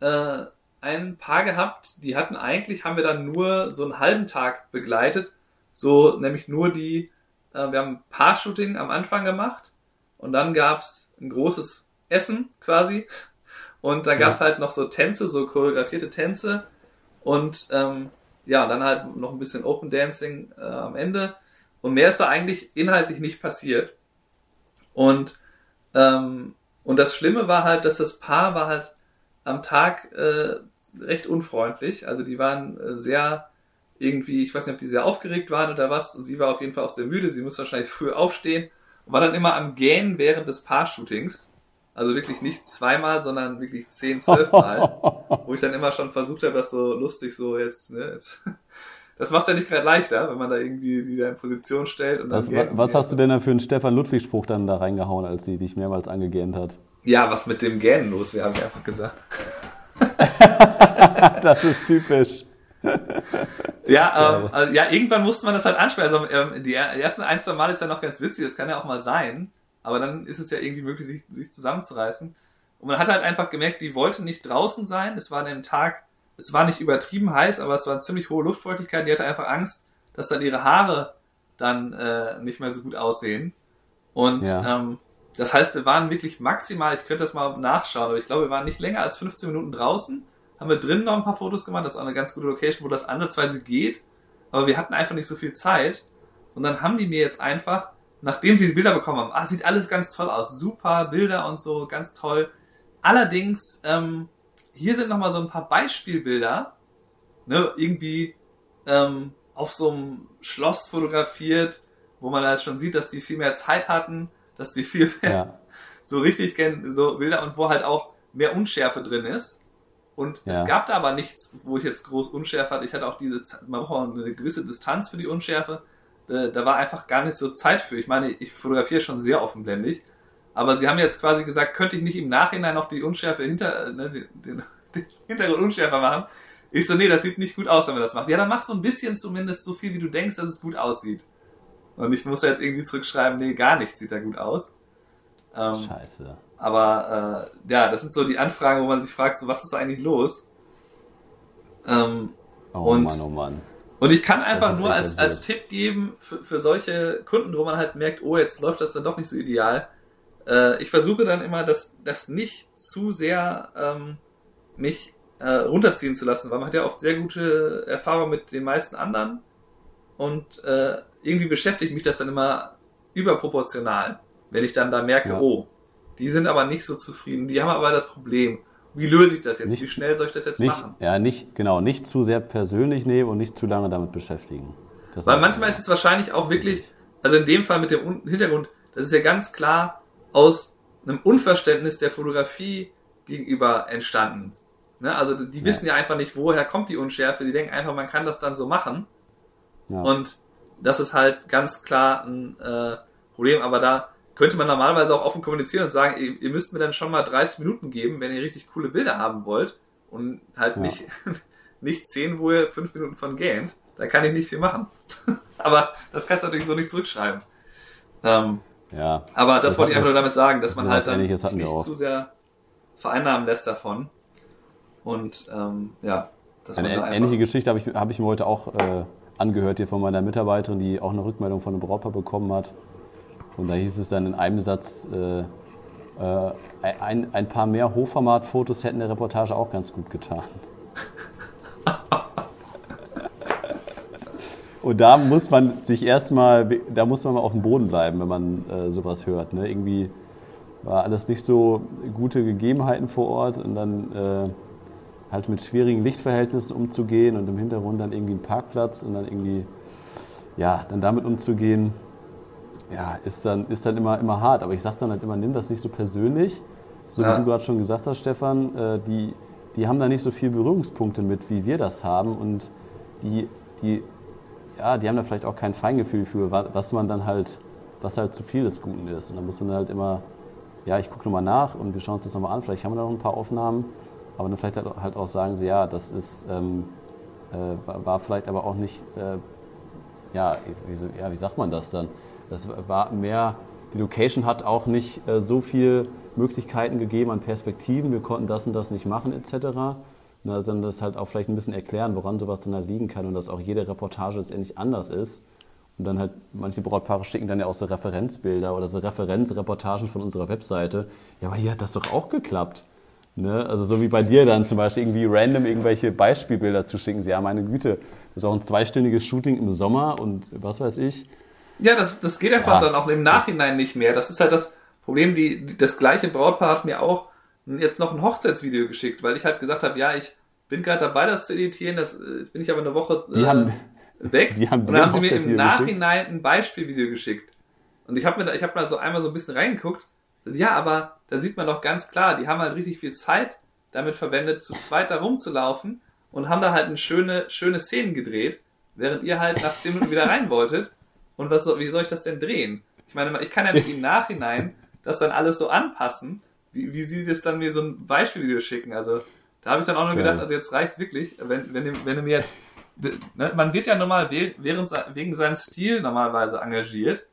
äh, ein Paar gehabt, die hatten eigentlich, haben wir dann nur so einen halben Tag begleitet. So, nämlich nur die, äh, wir haben ein Paar-Shooting am Anfang gemacht und dann gab's ein großes Essen quasi. Und da gab's ja. halt noch so Tänze, so choreografierte Tänze. Und ähm, ja, dann halt noch ein bisschen Open Dancing äh, am Ende. Und mehr ist da eigentlich inhaltlich nicht passiert. Und, ähm, und das Schlimme war halt, dass das Paar war halt am Tag äh, recht unfreundlich. Also die waren äh, sehr irgendwie, ich weiß nicht, ob die sehr aufgeregt waren oder was. Und sie war auf jeden Fall auch sehr müde. Sie musste wahrscheinlich früh aufstehen und war dann immer am Gähnen während des Paar-Shootings. Also wirklich nicht zweimal, sondern wirklich zehn, zwölf Mal. wo ich dann immer schon versucht habe, das so lustig so jetzt, ne, jetzt das macht's ja nicht gerade leichter, wenn man da irgendwie wieder in Position stellt. Und was, was hast du denn da für einen Stefan Ludwig-Spruch dann da reingehauen, als sie dich mehrmals angegähnt hat? Ja, was mit dem Gähnen los wäre, habe ich einfach gesagt. das ist typisch. Ja, ähm, also, ja, irgendwann musste man das halt ansprechen. Also ähm, die ersten ein, zwei Mal ist ja noch ganz witzig, das kann ja auch mal sein. Aber dann ist es ja irgendwie möglich, sich, sich zusammenzureißen. Und man hat halt einfach gemerkt, die wollte nicht draußen sein. Es war an dem Tag, es war nicht übertrieben heiß, aber es war eine ziemlich hohe Luftfeuchtigkeit. Die hatte einfach Angst, dass dann ihre Haare dann äh, nicht mehr so gut aussehen. Und ja. ähm, das heißt, wir waren wirklich maximal, ich könnte das mal nachschauen, aber ich glaube, wir waren nicht länger als 15 Minuten draußen. Haben wir drinnen noch ein paar Fotos gemacht, das ist auch eine ganz gute Location, wo das ansatzweise geht. Aber wir hatten einfach nicht so viel Zeit. Und dann haben die mir jetzt einfach nachdem sie die Bilder bekommen haben, ah, sieht alles ganz toll aus, super Bilder und so, ganz toll. Allerdings, ähm, hier sind nochmal so ein paar Beispielbilder, ne, irgendwie ähm, auf so einem Schloss fotografiert, wo man halt schon sieht, dass die viel mehr Zeit hatten, dass die viel mehr ja. so richtig kennen, so Bilder und wo halt auch mehr Unschärfe drin ist. Und ja. es gab da aber nichts, wo ich jetzt groß Unschärfe hatte. Ich hatte auch diese, man braucht auch eine gewisse Distanz für die Unschärfe da, da war einfach gar nicht so Zeit für. Ich meine, ich fotografiere schon sehr offenblendig, aber sie haben jetzt quasi gesagt, könnte ich nicht im Nachhinein noch die Unschärfe hinter, äh, ne, den, den, den Hintergrund unschärfer machen? Ich so, nee, das sieht nicht gut aus, wenn man das macht. Ja, dann mach so ein bisschen zumindest so viel, wie du denkst, dass es gut aussieht. Und ich muss jetzt irgendwie zurückschreiben, nee, gar nichts sieht da gut aus. Ähm, Scheiße. Aber äh, ja, das sind so die Anfragen, wo man sich fragt, so was ist eigentlich los? Ähm, oh und, Mann, oh Mann. Und ich kann einfach nur als, als Tipp geben für, für solche Kunden, wo man halt merkt, oh, jetzt läuft das dann doch nicht so ideal. Äh, ich versuche dann immer, das, das nicht zu sehr ähm, mich äh, runterziehen zu lassen, weil man hat ja oft sehr gute Erfahrungen mit den meisten anderen und äh, irgendwie beschäftigt mich das dann immer überproportional, wenn ich dann da merke, ja. oh, die sind aber nicht so zufrieden, die haben aber das Problem. Wie löse ich das jetzt? Nicht, Wie schnell soll ich das jetzt nicht, machen? Ja, nicht, genau, nicht zu sehr persönlich nehmen und nicht zu lange damit beschäftigen. Das Weil manchmal ist es wahrscheinlich auch wirklich, also in dem Fall mit dem Hintergrund, das ist ja ganz klar aus einem Unverständnis der Fotografie gegenüber entstanden. Ne? Also die wissen ja. ja einfach nicht, woher kommt die Unschärfe. Die denken einfach, man kann das dann so machen. Ja. Und das ist halt ganz klar ein äh, Problem. Aber da könnte man normalerweise auch offen kommunizieren und sagen, ihr, ihr, müsst mir dann schon mal 30 Minuten geben, wenn ihr richtig coole Bilder haben wollt. Und halt ja. nicht, nicht 10, wo ihr 5 Minuten von gähnt. Da kann ich nicht viel machen. aber das kannst du natürlich so nicht zurückschreiben. Ähm, ja. Aber das, das wollte ich einfach nur damit sagen, dass man halt dann nicht zu sehr vereinnahmen lässt davon. Und ähm, ja, das Eine ähnliche Geschichte habe ich, hab ich mir heute auch äh, angehört hier von meiner Mitarbeiterin, die auch eine Rückmeldung von einem Brautpaar bekommen hat. Und da hieß es dann in einem Satz, äh, äh, ein, ein paar mehr Hochformatfotos hätten der Reportage auch ganz gut getan. Und da muss man sich erstmal, da muss man mal auf dem Boden bleiben, wenn man äh, sowas hört. Ne? Irgendwie war alles nicht so gute Gegebenheiten vor Ort und dann äh, halt mit schwierigen Lichtverhältnissen umzugehen und im Hintergrund dann irgendwie ein Parkplatz und dann irgendwie, ja, dann damit umzugehen, ja, ist dann, ist dann immer, immer hart. Aber ich sage dann halt immer, nimm das nicht so persönlich. So ja. wie du gerade schon gesagt hast, Stefan, äh, die, die haben da nicht so viele Berührungspunkte mit, wie wir das haben. Und die, die, ja, die haben da vielleicht auch kein Feingefühl für, was man dann halt, was halt zu viel des Guten ist. Und dann muss man halt immer, ja, ich gucke nochmal nach und wir schauen uns das nochmal an. Vielleicht haben wir da noch ein paar Aufnahmen. Aber dann vielleicht halt auch sagen sie, ja, das ist, ähm, äh, war vielleicht aber auch nicht, äh, ja, wie, ja, wie sagt man das dann? Das war mehr, die Location hat auch nicht äh, so viele Möglichkeiten gegeben an Perspektiven, wir konnten das und das nicht machen etc. Also dann das halt auch vielleicht ein bisschen erklären, woran sowas dann halt liegen kann und dass auch jede Reportage letztendlich anders ist. Und dann halt, manche Brautpaare schicken dann ja auch so Referenzbilder oder so Referenzreportagen von unserer Webseite. Ja, aber hier hat das doch auch geklappt. Ne? Also so wie bei dir dann zum Beispiel irgendwie random irgendwelche Beispielbilder zu schicken. Ja, meine Güte, das ist auch ein zweistündiges Shooting im Sommer und was weiß ich. Ja, das, das geht einfach ja, dann auch im Nachhinein nicht mehr. Das ist halt das Problem, die, das gleiche Brautpaar hat mir auch jetzt noch ein Hochzeitsvideo geschickt, weil ich halt gesagt habe, ja, ich bin gerade dabei, das zu editieren, das jetzt bin ich aber eine Woche äh, haben, weg. Die haben und dann haben sie mir im Nachhinein geschickt? ein Beispielvideo geschickt. Und ich habe mir da, ich habe mal so einmal so ein bisschen reingeguckt. Ja, aber da sieht man doch ganz klar, die haben halt richtig viel Zeit damit verwendet, zu zweit da rumzulaufen und haben da halt eine schöne, schöne Szenen gedreht, während ihr halt nach zehn Minuten wieder rein wolltet. Und was, wie soll ich das denn drehen? Ich meine, ich kann ja nicht im Nachhinein das dann alles so anpassen. Wie, wie sie das dann mir so ein Beispielvideo schicken? Also, da habe ich dann auch nur gedacht, also jetzt reicht's wirklich, wenn, wenn, wenn du mir jetzt, ne, man wird ja normal während, wegen seinem Stil normalerweise engagiert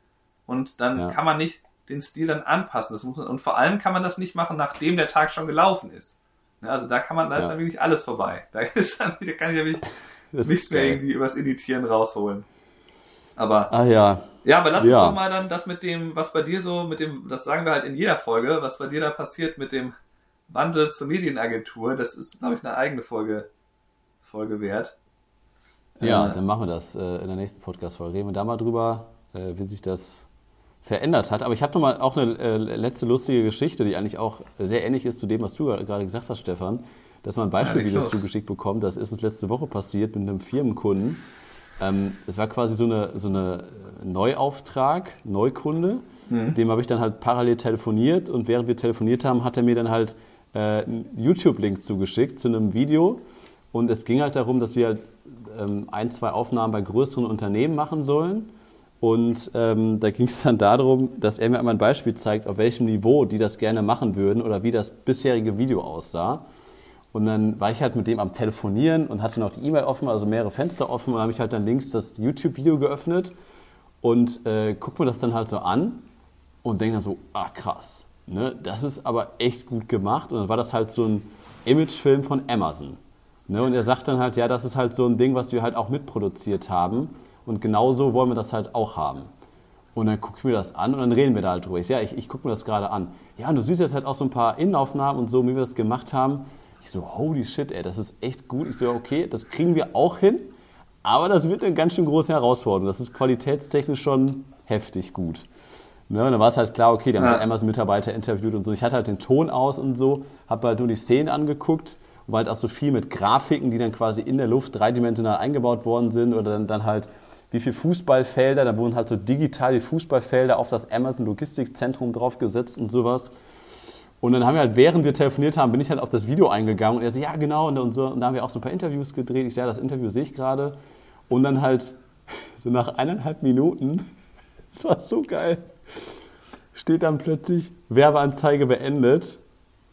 und dann ja. kann man nicht den Stil dann anpassen. Das muss und vor allem kann man das nicht machen, nachdem der Tag schon gelaufen ist. Ne, also da kann man, da ist dann wirklich alles vorbei. Da ist dann, da kann ich ja wirklich nichts mehr irgendwie übers Editieren rausholen. Aber, ah, ja. ja, aber lass ja. uns doch mal dann das mit dem, was bei dir so, mit dem, das sagen wir halt in jeder Folge, was bei dir da passiert mit dem Wandel zur Medienagentur, das ist, glaube ich, eine eigene Folge, Folge wert. Ja, äh, dann machen wir das äh, in der nächsten Podcast-Folge. Reden wir da mal drüber, äh, wie sich das verändert hat. Aber ich habe noch mal auch eine äh, letzte lustige Geschichte, die eigentlich auch sehr ähnlich ist zu dem, was du gerade gesagt hast, Stefan. Dass man ein Beispiel, wie das du geschickt bekommen, das ist uns letzte Woche passiert mit einem Firmenkunden. Ähm, es war quasi so eine, so eine Neuauftrag, Neukunde. Mhm. Dem habe ich dann halt parallel telefoniert und während wir telefoniert haben, hat er mir dann halt äh, einen YouTube-Link zugeschickt zu einem Video. Und es ging halt darum, dass wir halt ähm, ein, zwei Aufnahmen bei größeren Unternehmen machen sollen. Und ähm, da ging es dann darum, dass er mir einmal ein Beispiel zeigt, auf welchem Niveau die das gerne machen würden oder wie das bisherige Video aussah. Und dann war ich halt mit dem am Telefonieren und hatte noch die E-Mail offen, also mehrere Fenster offen und habe ich halt dann links das YouTube-Video geöffnet und äh, guck mir das dann halt so an und denke dann so, ah krass, ne, das ist aber echt gut gemacht. Und dann war das halt so ein Imagefilm von Amazon. Ne, und er sagt dann halt, ja, das ist halt so ein Ding, was wir halt auch mitproduziert haben. Und genauso wollen wir das halt auch haben. Und dann gucke ich mir das an und dann reden wir da halt drüber. Ich ja, ich, ich gucke mir das gerade an. Ja, und du siehst jetzt halt auch so ein paar Innenaufnahmen und so, wie wir das gemacht haben. Ich so, holy shit, ey, das ist echt gut. Ich so, okay, das kriegen wir auch hin, aber das wird eine ganz schön große Herausforderung. Das ist qualitätstechnisch schon heftig gut. Ne, und dann war es halt klar, okay, die haben ja. Amazon-Mitarbeiter interviewt und so. Ich hatte halt den Ton aus und so, habe halt nur die Szenen angeguckt und war halt auch so viel mit Grafiken, die dann quasi in der Luft dreidimensional eingebaut worden sind oder dann, dann halt wie viele Fußballfelder, da wurden halt so digital die Fußballfelder auf das Amazon Logistikzentrum draufgesetzt und sowas. Und dann haben wir halt, während wir telefoniert haben, bin ich halt auf das Video eingegangen und er so, ja genau, und, so, und da haben wir auch so ein paar Interviews gedreht. Ich so, ja, das Interview sehe ich gerade. Und dann halt so nach eineinhalb Minuten, das war so geil, steht dann plötzlich Werbeanzeige beendet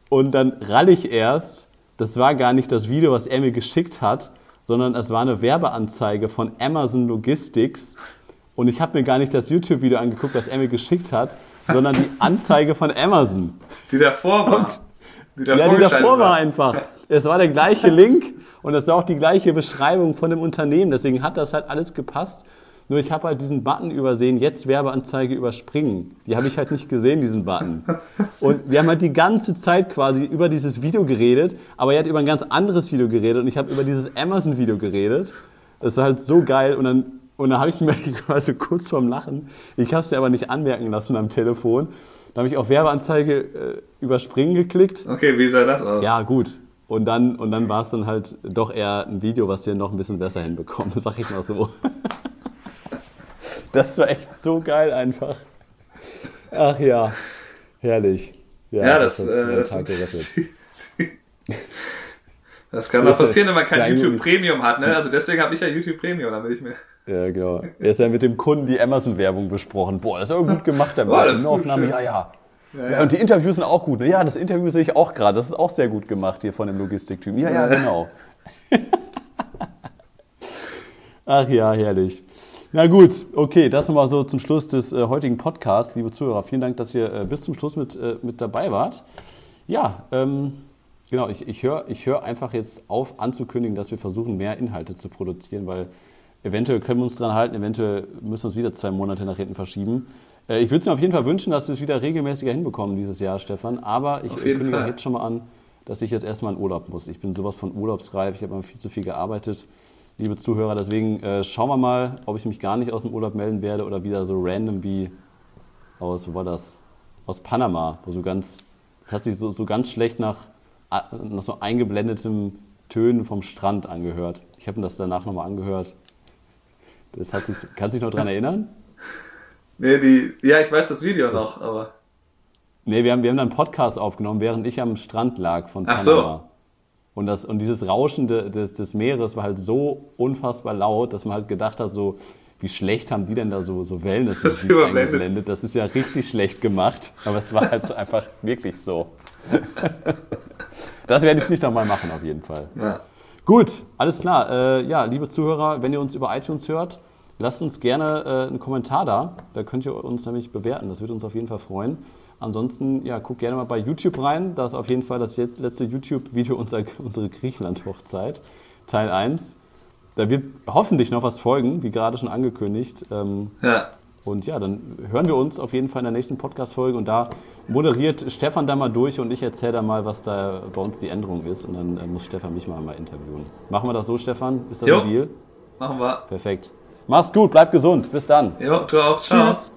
und dann rall ich erst, das war gar nicht das Video, was er mir geschickt hat, sondern es war eine Werbeanzeige von Amazon Logistics und ich habe mir gar nicht das YouTube-Video angeguckt, was er mir geschickt hat, sondern die Anzeige von Amazon. Die davor war. Und, die davor, ja, die davor war einfach. Es war der gleiche Link und es war auch die gleiche Beschreibung von dem Unternehmen. Deswegen hat das halt alles gepasst. Nur ich habe halt diesen Button übersehen, jetzt Werbeanzeige überspringen. Die habe ich halt nicht gesehen, diesen Button. Und wir haben halt die ganze Zeit quasi über dieses Video geredet, aber er hat über ein ganz anderes Video geredet und ich habe über dieses Amazon-Video geredet. Das war halt so geil und dann und dann habe ich mir quasi kurz vorm Lachen, ich habe es mir aber nicht anmerken lassen am Telefon. Da habe ich auf Werbeanzeige äh, überspringen geklickt. Okay, wie sah das aus? Ja, gut. Und dann, und dann war es dann halt doch eher ein Video, was wir noch ein bisschen besser hinbekommen, sag ich mal so. Das war echt so geil einfach. Ach ja, herrlich. Ja, ja das, das, das, das kann doch passieren, wenn man kein YouTube Premium hat. Ne? Also deswegen habe ich ja YouTube Premium, damit ich mir ja, genau. Er ist ja mit dem Kunden die Amazon-Werbung besprochen. Boah, das ist aber gut gemacht, der das Aufnahme. Ja, ja. Ja, ja. Und die Interviews sind auch gut. Ne? Ja, das Interview sehe ich auch gerade. Das ist auch sehr gut gemacht hier von dem Logistiktypen. Ja, ja, genau. Ach ja, herrlich. Na gut, okay, das nochmal so zum Schluss des äh, heutigen Podcasts. Liebe Zuhörer, vielen Dank, dass ihr äh, bis zum Schluss mit, äh, mit dabei wart. Ja, ähm, genau, ich, ich höre ich hör einfach jetzt auf anzukündigen, dass wir versuchen, mehr Inhalte zu produzieren, weil Eventuell können wir uns dran halten, eventuell müssen wir uns wieder zwei Monate nach hinten verschieben. Äh, ich würde es mir auf jeden Fall wünschen, dass wir es wieder regelmäßiger hinbekommen dieses Jahr, Stefan. Aber ich kündige Fall. jetzt schon mal an, dass ich jetzt erstmal in Urlaub muss. Ich bin sowas von urlaubsreif, ich habe mal viel zu viel gearbeitet, liebe Zuhörer. Deswegen äh, schauen wir mal, ob ich mich gar nicht aus dem Urlaub melden werde oder wieder so random wie aus, wo war das? Aus Panama, wo so ganz, das hat sich so, so ganz schlecht nach, nach so eingeblendetem Tönen vom Strand angehört. Ich habe mir das danach nochmal angehört. Das hat sich, kannst du dich noch daran erinnern? Nee, die, ja, ich weiß das Video das, noch, aber. Nee, wir haben, wir haben dann einen Podcast aufgenommen, während ich am Strand lag von Panama. Ach so. Und, das, und dieses Rauschen des, des Meeres war halt so unfassbar laut, dass man halt gedacht hat, so, wie schlecht haben die denn da so, so Wellness das eingeblendet? Das ist ja richtig schlecht gemacht, aber es war halt einfach wirklich so. das werde ich nicht nochmal machen, auf jeden Fall. Ja. Gut, alles klar. Äh, ja, liebe Zuhörer, wenn ihr uns über iTunes hört, lasst uns gerne äh, einen Kommentar da. Da könnt ihr uns nämlich bewerten. Das würde uns auf jeden Fall freuen. Ansonsten, ja, guckt gerne mal bei YouTube rein. Da ist auf jeden Fall das jetzt letzte YouTube-Video unserer, unsere Griechenland-Hochzeit, Teil 1. Da wird hoffentlich noch was folgen, wie gerade schon angekündigt. Ähm, ja. Und ja, dann hören wir uns auf jeden Fall in der nächsten Podcast-Folge und da moderiert Stefan da mal durch und ich erzähle da mal, was da bei uns die Änderung ist und dann äh, muss Stefan mich mal einmal interviewen. Machen wir das so, Stefan? Ist das jo. ein Deal? Machen wir. Perfekt. Mach's gut, bleib gesund. Bis dann. Jo, du auch. Ciao. Tschüss.